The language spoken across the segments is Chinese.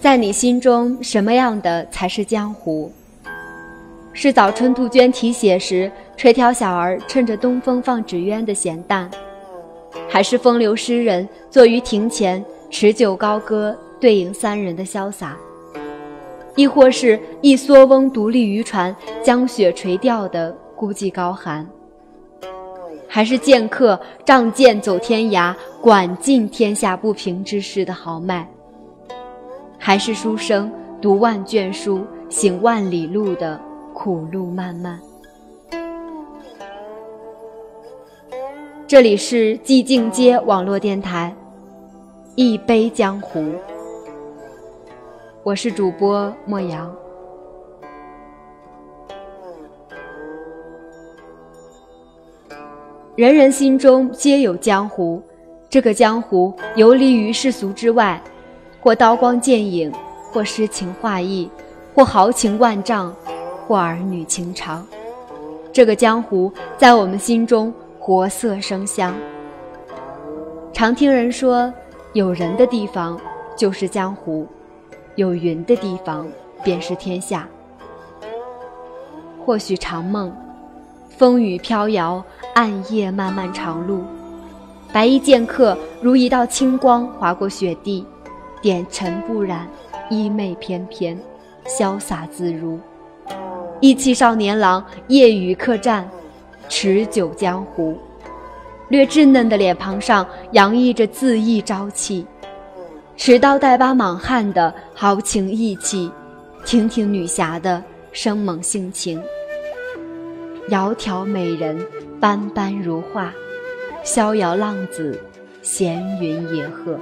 在你心中，什么样的才是江湖？是早春杜鹃啼血时，垂髫小儿趁着东风放纸鸢的闲淡，还是风流诗人坐于庭前持酒高歌，对影三人的潇洒？亦或是一蓑翁独立渔船，江雪垂钓的孤寂高寒？还是剑客仗剑走天涯，管尽天下不平之事的豪迈？还是书生读万卷书，行万里路的苦路漫漫？这里是寂静街网络电台，一杯江湖。我是主播莫阳。人人心中皆有江湖，这个江湖游离于世俗之外，或刀光剑影，或诗情画意，或豪情万丈，或儿女情长。这个江湖在我们心中活色生香。常听人说，有人的地方就是江湖，有云的地方便是天下。或许长梦。风雨飘摇，暗夜漫漫长路，白衣剑客如一道清光划过雪地，点尘不染，衣袂翩翩，潇洒自如。意气少年郎夜雨客栈，持酒江湖，略稚嫩的脸庞上洋溢着恣意朝气，持刀带疤莽汉的豪情义气，亭亭女侠的生猛性情。窈窕美人，斑斑如画；逍遥浪子，闲云野鹤。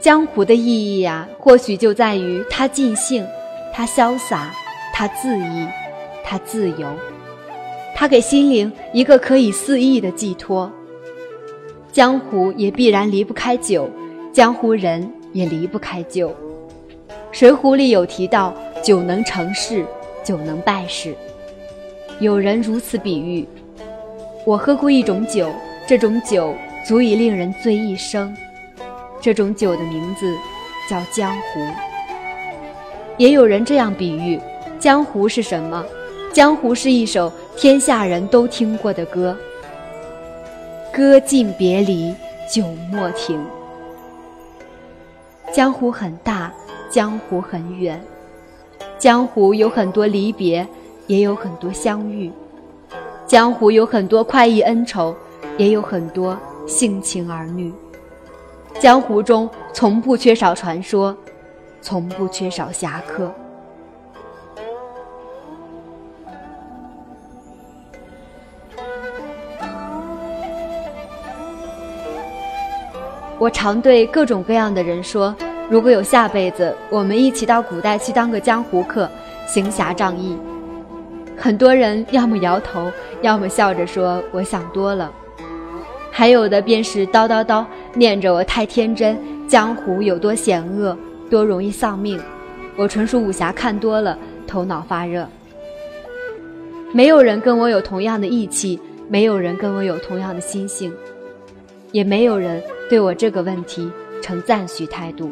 江湖的意义呀，或许就在于它尽兴，它潇洒，它恣意，它自由，它给心灵一个可以肆意的寄托。江湖也必然离不开酒，江湖人也离不开酒。《水浒》里有提到，酒能成事。酒能败事，有人如此比喻：我喝过一种酒，这种酒足以令人醉一生。这种酒的名字叫江湖。也有人这样比喻：江湖是什么？江湖是一首天下人都听过的歌。歌尽别离，酒莫停。江湖很大，江湖很远。江湖有很多离别，也有很多相遇；江湖有很多快意恩仇，也有很多性情儿女。江湖中从不缺少传说，从不缺少侠客。我常对各种各样的人说。如果有下辈子，我们一起到古代去当个江湖客，行侠仗义。很多人要么摇头，要么笑着说我想多了，还有的便是叨叨叨念着我太天真，江湖有多险恶，多容易丧命。我纯属武侠看多了，头脑发热。没有人跟我有同样的义气，没有人跟我有同样的心性，也没有人对我这个问题呈赞许态度。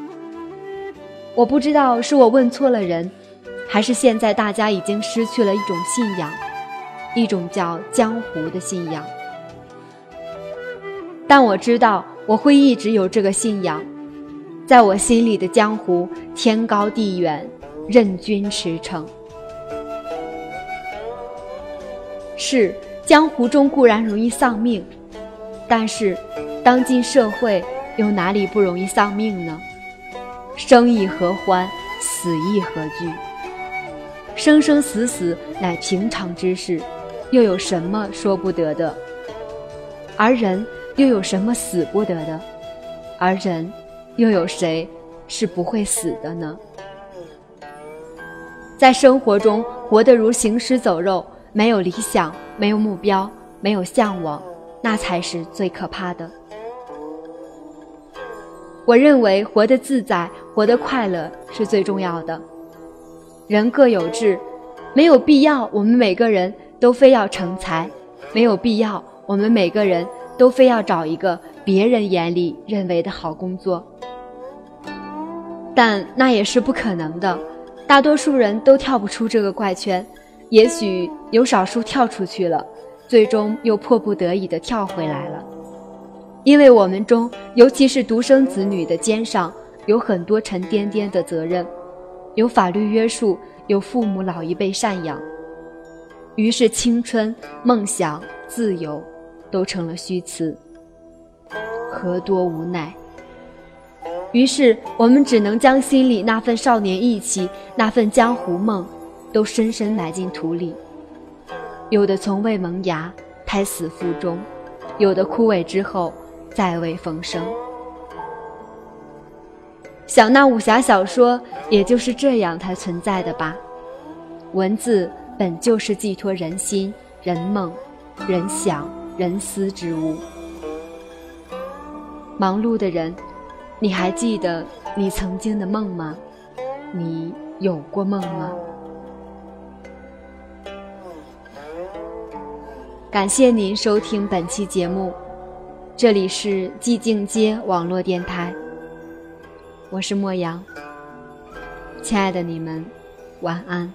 我不知道是我问错了人，还是现在大家已经失去了一种信仰，一种叫江湖的信仰。但我知道我会一直有这个信仰，在我心里的江湖，天高地远，任君驰骋。是江湖中固然容易丧命，但是当今社会又哪里不容易丧命呢？生亦何欢，死亦何惧？生生死死乃平常之事，又有什么说不得的？而人又有什么死不得的？而人又有谁是不会死的呢？在生活中活得如行尸走肉，没有理想，没有目标，没有向往，那才是最可怕的。我认为活得自在。活得快乐是最重要的。人各有志，没有必要我们每个人都非要成才，没有必要我们每个人都非要找一个别人眼里认为的好工作。但那也是不可能的。大多数人都跳不出这个怪圈，也许有少数跳出去了，最终又迫不得已的跳回来了。因为我们中，尤其是独生子女的肩上，有很多沉甸甸的责任，有法律约束，有父母老一辈赡养，于是青春、梦想、自由，都成了虚词。何多无奈！于是我们只能将心里那份少年意气、那份江湖梦，都深深埋进土里。有的从未萌芽，胎死腹中；有的枯萎之后，再未逢生。想那武侠小说，也就是这样才存在的吧？文字本就是寄托人心、人梦、人想、人思之物。忙碌的人。你还记得你曾经的梦吗？你有过梦吗？感谢您收听本期节目，这里是寂静街网络电台，我是莫阳，亲爱的你们，晚安。